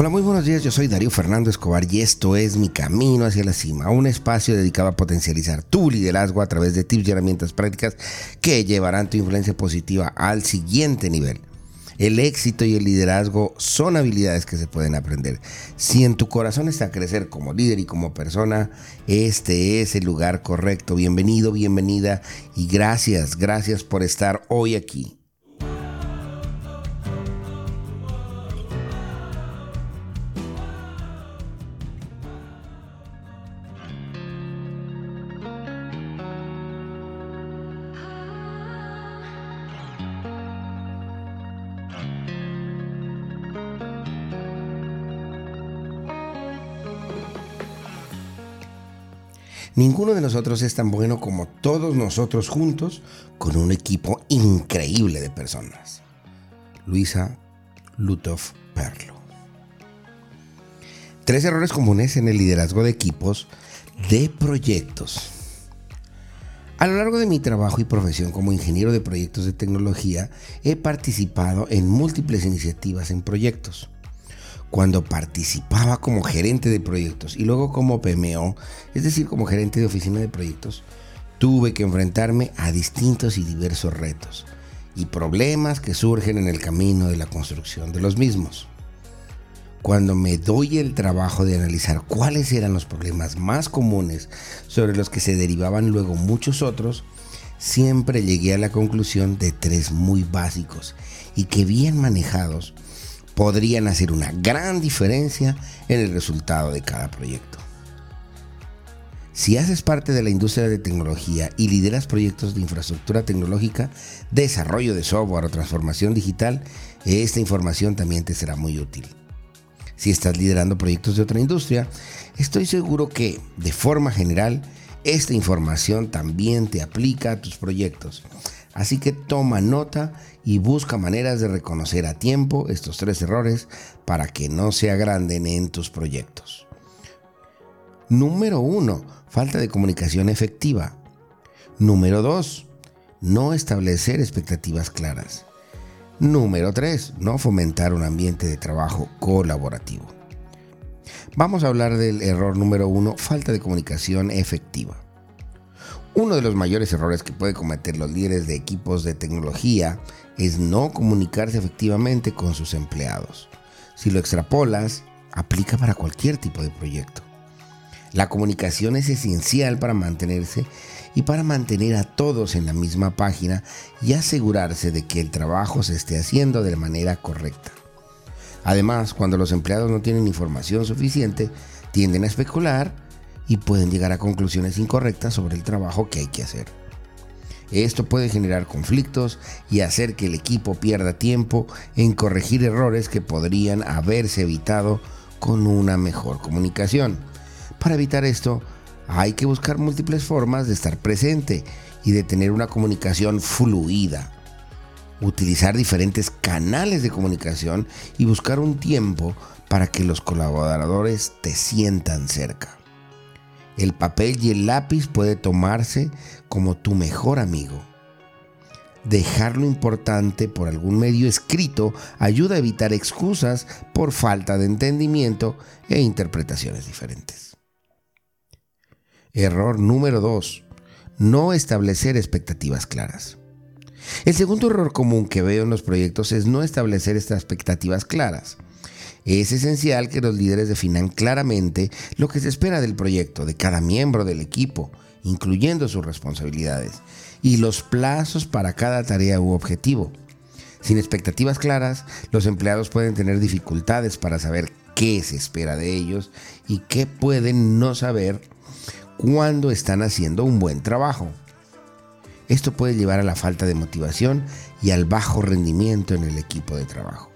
Hola, muy buenos días. Yo soy Darío Fernando Escobar y esto es Mi Camino hacia la Cima, un espacio dedicado a potencializar tu liderazgo a través de tips y herramientas prácticas que llevarán tu influencia positiva al siguiente nivel. El éxito y el liderazgo son habilidades que se pueden aprender. Si en tu corazón está crecer como líder y como persona, este es el lugar correcto. Bienvenido, bienvenida y gracias, gracias por estar hoy aquí. Ninguno de nosotros es tan bueno como todos nosotros juntos con un equipo increíble de personas. Luisa Lutov Perlo. Tres errores comunes en el liderazgo de equipos de proyectos. A lo largo de mi trabajo y profesión como ingeniero de proyectos de tecnología, he participado en múltiples iniciativas en proyectos cuando participaba como gerente de proyectos y luego como PMO, es decir, como gerente de oficina de proyectos, tuve que enfrentarme a distintos y diversos retos y problemas que surgen en el camino de la construcción de los mismos. Cuando me doy el trabajo de analizar cuáles eran los problemas más comunes sobre los que se derivaban luego muchos otros, siempre llegué a la conclusión de tres muy básicos y que bien manejados podrían hacer una gran diferencia en el resultado de cada proyecto. Si haces parte de la industria de tecnología y lideras proyectos de infraestructura tecnológica, desarrollo de software o transformación digital, esta información también te será muy útil. Si estás liderando proyectos de otra industria, estoy seguro que, de forma general, esta información también te aplica a tus proyectos. Así que toma nota y busca maneras de reconocer a tiempo estos tres errores para que no se agranden en tus proyectos. Número 1. Falta de comunicación efectiva. Número 2. No establecer expectativas claras. Número 3. No fomentar un ambiente de trabajo colaborativo. Vamos a hablar del error número 1, falta de comunicación efectiva. Uno de los mayores errores que pueden cometer los líderes de equipos de tecnología es no comunicarse efectivamente con sus empleados. Si lo extrapolas, aplica para cualquier tipo de proyecto. La comunicación es esencial para mantenerse y para mantener a todos en la misma página y asegurarse de que el trabajo se esté haciendo de manera correcta. Además, cuando los empleados no tienen información suficiente, tienden a especular y pueden llegar a conclusiones incorrectas sobre el trabajo que hay que hacer. Esto puede generar conflictos y hacer que el equipo pierda tiempo en corregir errores que podrían haberse evitado con una mejor comunicación. Para evitar esto, hay que buscar múltiples formas de estar presente y de tener una comunicación fluida. Utilizar diferentes canales de comunicación y buscar un tiempo para que los colaboradores te sientan cerca. El papel y el lápiz puede tomarse como tu mejor amigo. Dejar lo importante por algún medio escrito ayuda a evitar excusas por falta de entendimiento e interpretaciones diferentes. Error número 2. No establecer expectativas claras. El segundo error común que veo en los proyectos es no establecer estas expectativas claras. Es esencial que los líderes definan claramente lo que se espera del proyecto, de cada miembro del equipo, incluyendo sus responsabilidades, y los plazos para cada tarea u objetivo. Sin expectativas claras, los empleados pueden tener dificultades para saber qué se espera de ellos y qué pueden no saber cuando están haciendo un buen trabajo. Esto puede llevar a la falta de motivación y al bajo rendimiento en el equipo de trabajo.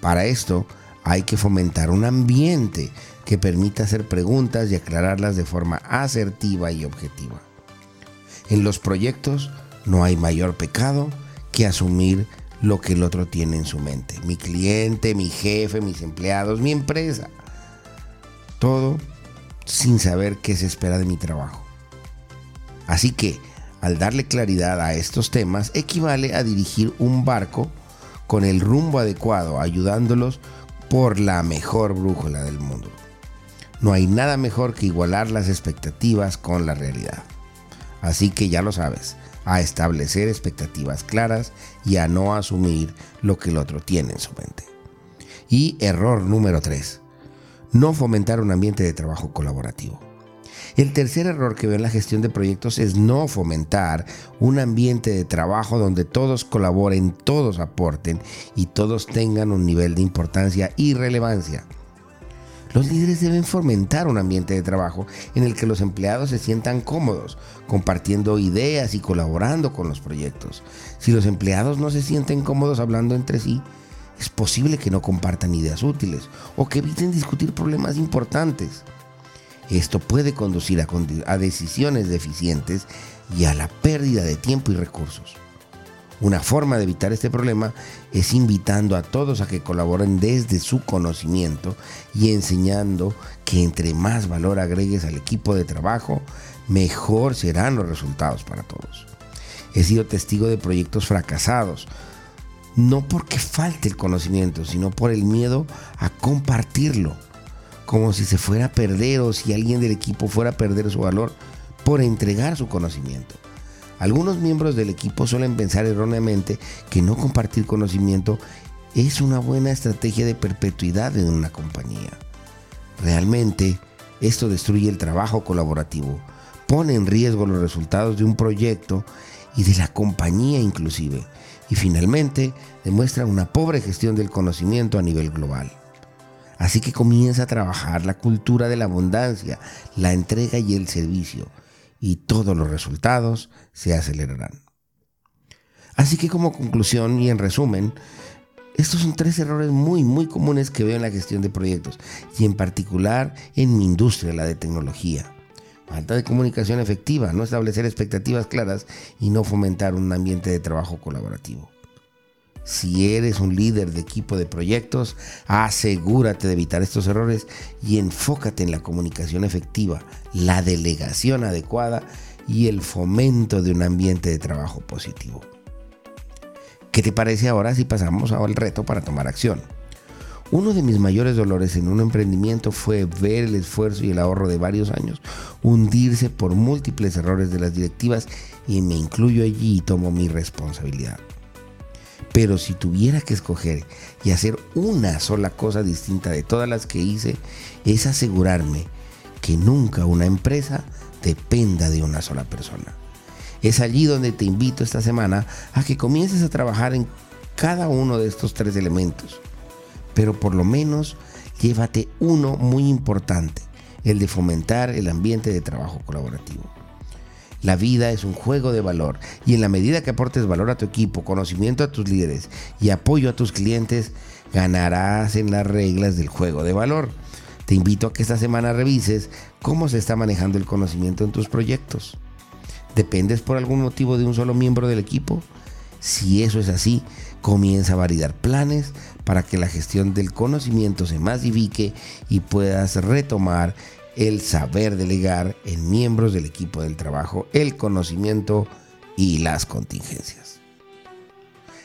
Para esto, hay que fomentar un ambiente que permita hacer preguntas y aclararlas de forma asertiva y objetiva. En los proyectos no hay mayor pecado que asumir lo que el otro tiene en su mente. Mi cliente, mi jefe, mis empleados, mi empresa. Todo sin saber qué se espera de mi trabajo. Así que, al darle claridad a estos temas, equivale a dirigir un barco con el rumbo adecuado, ayudándolos por la mejor brújula del mundo. No hay nada mejor que igualar las expectativas con la realidad. Así que ya lo sabes, a establecer expectativas claras y a no asumir lo que el otro tiene en su mente. Y error número 3. No fomentar un ambiente de trabajo colaborativo. El tercer error que veo en la gestión de proyectos es no fomentar un ambiente de trabajo donde todos colaboren, todos aporten y todos tengan un nivel de importancia y relevancia. Los líderes deben fomentar un ambiente de trabajo en el que los empleados se sientan cómodos, compartiendo ideas y colaborando con los proyectos. Si los empleados no se sienten cómodos hablando entre sí, es posible que no compartan ideas útiles o que eviten discutir problemas importantes. Esto puede conducir a, decisiones deficientes y a la pérdida de tiempo y recursos. Una forma de evitar este problema es invitando a todos a que colaboren desde su conocimiento y enseñando que entre más valor agregues al equipo de trabajo, mejor serán los resultados para todos. He sido testigo de proyectos fracasados, no porque falte el conocimiento, sino por el miedo a compartirlo, como si se fuera a perder o si alguien del equipo fuera a perder su valor por entregar su conocimiento. Algunos miembros del equipo suelen pensar erróneamente que no compartir conocimiento es una buena estrategia de perpetuidad en una compañía. Realmente, esto destruye el trabajo colaborativo, pone en riesgo los resultados de un proyecto y de la compañía inclusive, y finalmente demuestra una pobre gestión del conocimiento a nivel global. Así que comienza a trabajar la cultura de la abundancia, la entrega y el servicio, y todos los resultados se acelerarán. Así que como conclusión y en resumen, estos son tres errores muy muy comunes que veo en la gestión de proyectos y en particular en mi industria, la de tecnología. Falta de comunicación efectiva, no establecer expectativas claras y no fomentar un ambiente de trabajo colaborativo. Si eres un líder de equipo de proyectos, asegúrate de evitar estos errores y enfócate en la comunicación efectiva, la delegación adecuada y el fomento de un ambiente de trabajo positivo. ¿Qué te parece ahora si pasamos al reto para tomar acción? Uno de mis mayores dolores en un emprendimiento fue ver el esfuerzo y el ahorro de varios años hundirse por múltiples errores de las directivas y me incluyo allí y tomo mi responsabilidad. Pero si tuviera que escoger y hacer una sola cosa distinta de todas las que hice, es asegurarme que nunca una empresa dependa de una sola persona. Es allí donde te invito esta semana a que comiences a trabajar en cada uno de estos tres elementos. Pero por lo menos llévate uno muy importante, el de fomentar el ambiente de trabajo colaborativo. La vida es un juego de valor y en la medida que aportes valor a tu equipo, conocimiento a tus líderes y apoyo a tus clientes, ganarás en las reglas del juego de valor. Te invito a que esta semana revises cómo se está manejando el conocimiento en tus proyectos. ¿Dependes por algún motivo de un solo miembro del equipo? Si eso es así, comienza a validar planes para que la gestión del conocimiento se masifique y puedas retomar el saber delegar en miembros del equipo del trabajo, el conocimiento y las contingencias.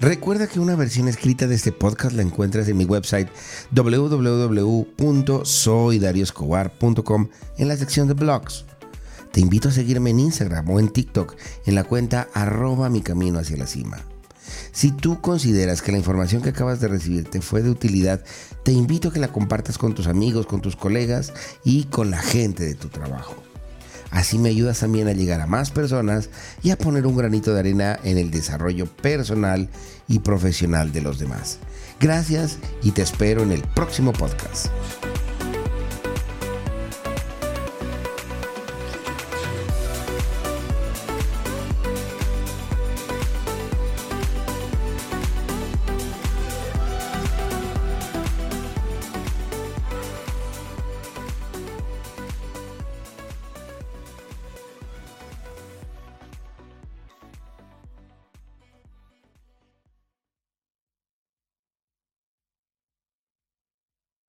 Recuerda que una versión escrita de este podcast la encuentras en mi website www.soydarioscobar.com en la sección de blogs. Te invito a seguirme en Instagram o en TikTok en la cuenta arroba mi camino hacia la cima. Si tú consideras que la información que acabas de recibir te fue de utilidad, te invito a que la compartas con tus amigos, con tus colegas y con la gente de tu trabajo. Así me ayudas también a llegar a más personas y a poner un granito de arena en el desarrollo personal y profesional de los demás. Gracias y te espero en el próximo podcast.